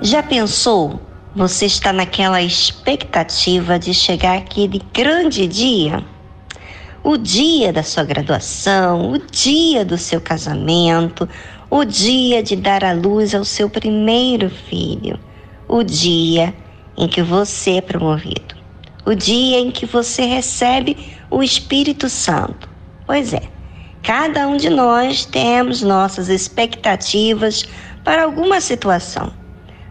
Já pensou? Você está naquela expectativa de chegar aquele grande dia? O dia da sua graduação, o dia do seu casamento, o dia de dar à luz ao seu primeiro filho, o dia em que você é promovido, o dia em que você recebe o Espírito Santo. Pois é, cada um de nós temos nossas expectativas para alguma situação.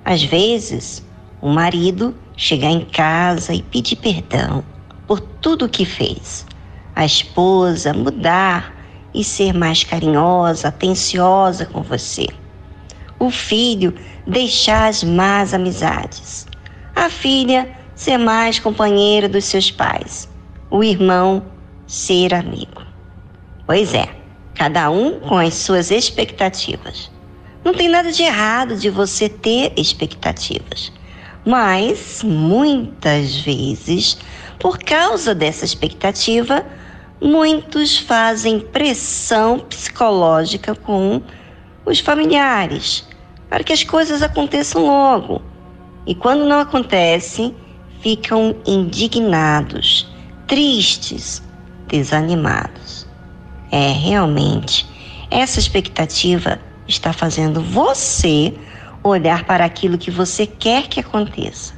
Às vezes, o marido chegar em casa e pedir perdão por tudo o que fez. A esposa mudar e ser mais carinhosa, atenciosa com você. O filho deixar as más amizades. A filha ser mais companheira dos seus pais. O irmão ser amigo. Pois é, cada um com as suas expectativas. Não tem nada de errado de você ter expectativas, mas muitas vezes, por causa dessa expectativa, muitos fazem pressão psicológica com os familiares para que as coisas aconteçam logo. E quando não acontecem, ficam indignados, tristes, desanimados. É realmente essa expectativa está fazendo você olhar para aquilo que você quer que aconteça.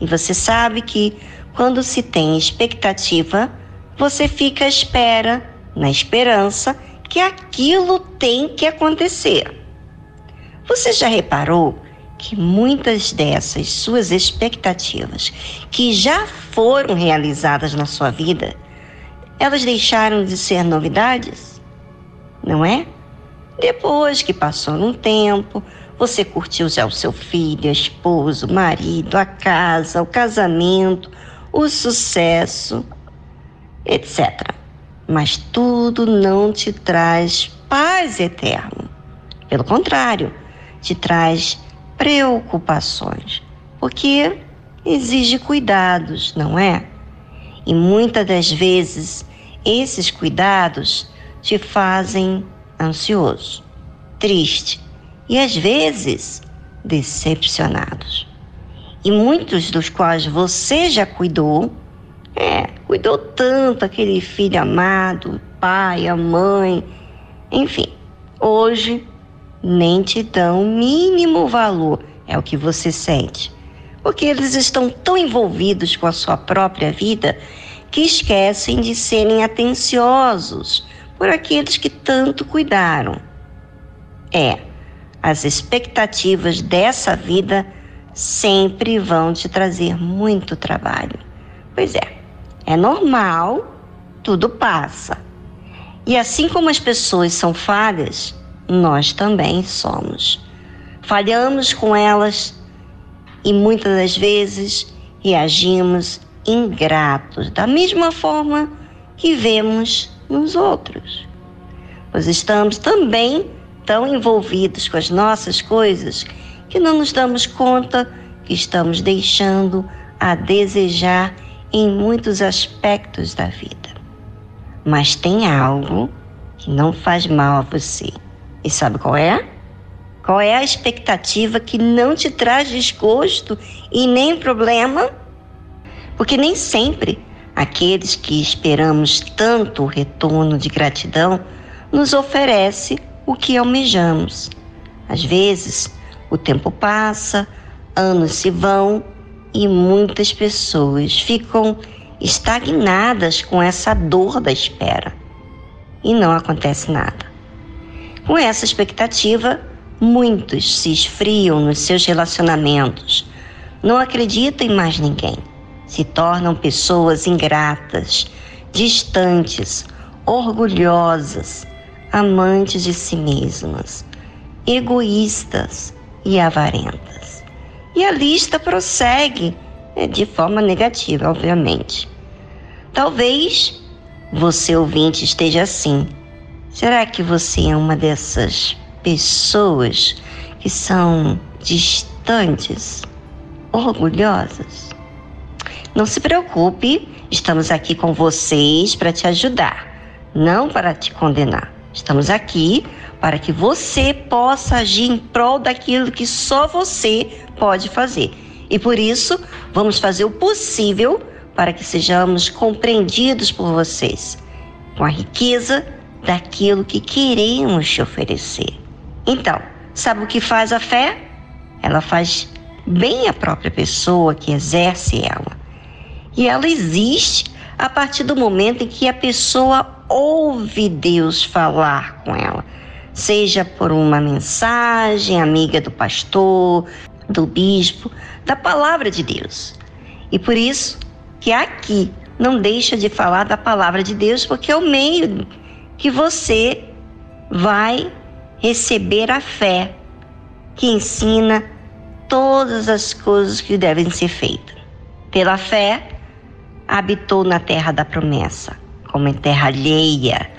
E você sabe que quando se tem expectativa, você fica à espera, na esperança que aquilo tem que acontecer. Você já reparou que muitas dessas suas expectativas que já foram realizadas na sua vida, elas deixaram de ser novidades? Não é? Depois que passou um tempo, você curtiu já o seu filho, a esposa, o marido, a casa, o casamento, o sucesso, etc. Mas tudo não te traz paz eterna. Pelo contrário, te traz preocupações, porque exige cuidados, não é? E muitas das vezes esses cuidados te fazem ansioso, triste e às vezes decepcionados. E muitos dos quais você já cuidou, é, cuidou tanto aquele filho amado, pai, a mãe, enfim, hoje nem te dão o mínimo valor, é o que você sente. Porque eles estão tão envolvidos com a sua própria vida que esquecem de serem atenciosos por aqueles que tanto cuidaram. É, as expectativas dessa vida sempre vão te trazer muito trabalho. Pois é, é normal, tudo passa. E assim como as pessoas são falhas, nós também somos. Falhamos com elas e muitas das vezes reagimos ingratos, da mesma forma que vemos nos outros. Pois estamos também tão envolvidos com as nossas coisas que não nos damos conta que estamos deixando a desejar em muitos aspectos da vida. Mas tem algo que não faz mal a você. E sabe qual é? Qual é a expectativa que não te traz desgosto e nem problema? Porque nem sempre aqueles que esperamos tanto retorno de gratidão, nos oferece o que almejamos. Às vezes, o tempo passa, anos se vão e muitas pessoas ficam estagnadas com essa dor da espera e não acontece nada. Com essa expectativa, muitos se esfriam nos seus relacionamentos, não acreditam em mais ninguém se tornam pessoas ingratas, distantes, orgulhosas, amantes de si mesmas, egoístas e avarentas. E a lista prossegue né, de forma negativa, obviamente. Talvez você ouvinte esteja assim. Será que você é uma dessas pessoas que são distantes, orgulhosas? Não se preocupe, estamos aqui com vocês para te ajudar, não para te condenar. Estamos aqui para que você possa agir em prol daquilo que só você pode fazer. E por isso, vamos fazer o possível para que sejamos compreendidos por vocês, com a riqueza daquilo que queremos te oferecer. Então, sabe o que faz a fé? Ela faz bem a própria pessoa que exerce ela. E ela existe a partir do momento em que a pessoa ouve Deus falar com ela, seja por uma mensagem amiga do pastor, do bispo, da palavra de Deus. E por isso que aqui não deixa de falar da palavra de Deus, porque é o meio que você vai receber a fé que ensina todas as coisas que devem ser feitas. Pela fé, habitou na terra da promessa, como em terra alheia,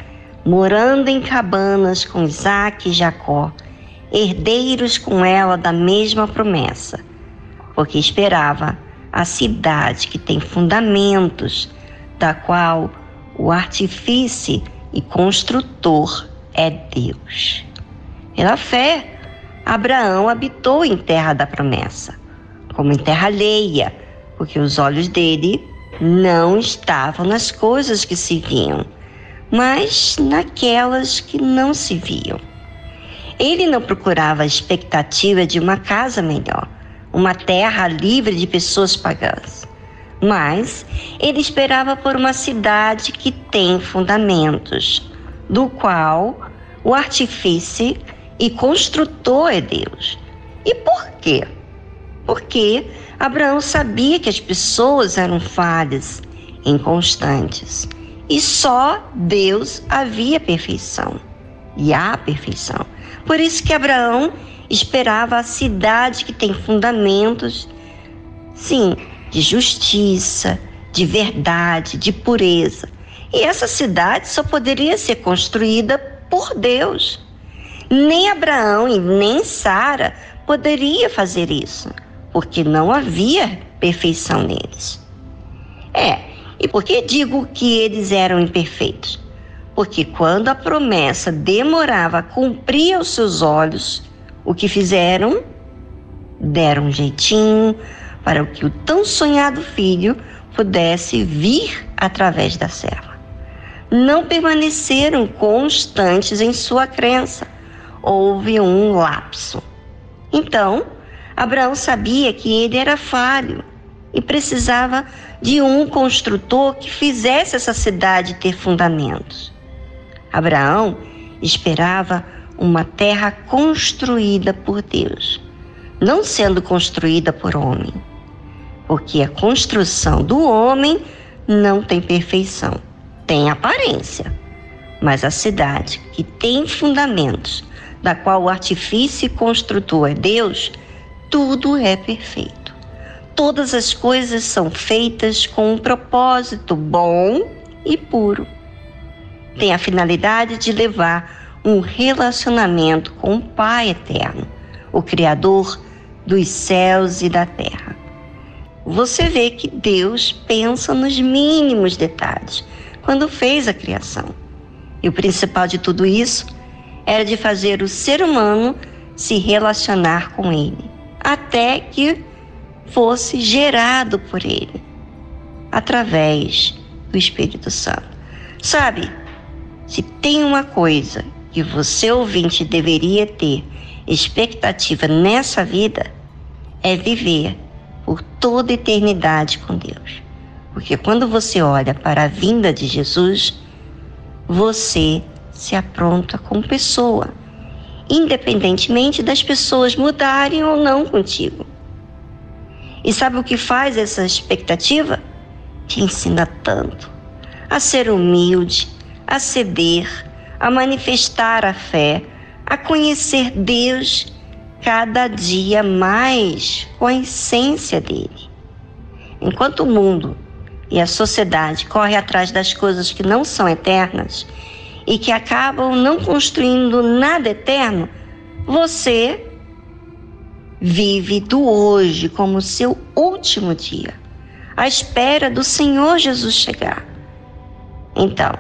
morando em cabanas com Isaac e Jacó, herdeiros com ela da mesma promessa, porque esperava a cidade que tem fundamentos, da qual o artífice e construtor é Deus. Pela fé, Abraão habitou em terra da promessa, como em terra alheia, porque os olhos dele não estavam nas coisas que se viam, mas naquelas que não se viam. Ele não procurava a expectativa de uma casa melhor, uma terra livre de pessoas pagãs, mas ele esperava por uma cidade que tem fundamentos, do qual o artifício e construtor é Deus. E por quê? Porque Abraão sabia que as pessoas eram falhas, inconstantes, e só Deus havia perfeição. E há perfeição. Por isso que Abraão esperava a cidade que tem fundamentos, sim, de justiça, de verdade, de pureza. E essa cidade só poderia ser construída por Deus. Nem Abraão e nem Sara poderia fazer isso porque não havia perfeição neles. É, e por que digo que eles eram imperfeitos? Porque quando a promessa demorava a cumprir aos seus olhos, o que fizeram? Deram um jeitinho para que o tão sonhado filho pudesse vir através da serva. Não permaneceram constantes em sua crença. Houve um lapso. Então, Abraão sabia que ele era falho e precisava de um construtor que fizesse essa cidade ter fundamentos. Abraão esperava uma terra construída por Deus, não sendo construída por homem, porque a construção do homem não tem perfeição, tem aparência, mas a cidade que tem fundamentos, da qual o artifício e construtor é Deus, tudo é perfeito. Todas as coisas são feitas com um propósito bom e puro. Tem a finalidade de levar um relacionamento com o Pai eterno, o Criador dos céus e da terra. Você vê que Deus pensa nos mínimos detalhes quando fez a criação. E o principal de tudo isso era de fazer o ser humano se relacionar com Ele até que fosse gerado por ele, através do Espírito Santo. Sabe, se tem uma coisa que você ouvinte deveria ter expectativa nessa vida, é viver por toda eternidade com Deus. Porque quando você olha para a vinda de Jesus, você se apronta como pessoa independentemente das pessoas mudarem ou não contigo. E sabe o que faz essa expectativa? Te ensina tanto a ser humilde, a ceder, a manifestar a fé, a conhecer Deus cada dia mais com a essência dele. Enquanto o mundo e a sociedade correm atrás das coisas que não são eternas, e que acabam não construindo nada eterno, você vive do hoje como seu último dia, à espera do Senhor Jesus chegar. Então,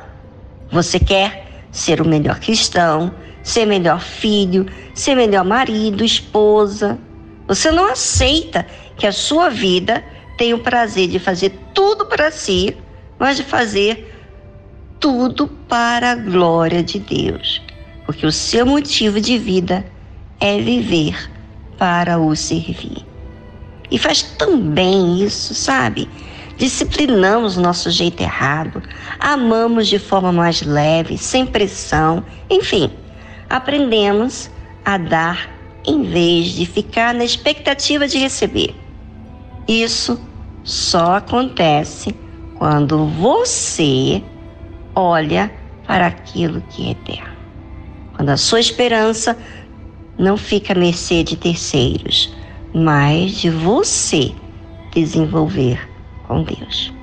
você quer ser o melhor cristão, ser melhor filho, ser melhor marido, esposa. Você não aceita que a sua vida tenha o prazer de fazer tudo para si, mas de fazer tudo para a glória de Deus. Porque o seu motivo de vida é viver para o servir. E faz tão bem isso, sabe? Disciplinamos nosso jeito errado, amamos de forma mais leve, sem pressão, enfim, aprendemos a dar em vez de ficar na expectativa de receber. Isso só acontece quando você olha para aquilo que é eterno. Quando a sua esperança não fica à mercê de terceiros, mas de você desenvolver com Deus.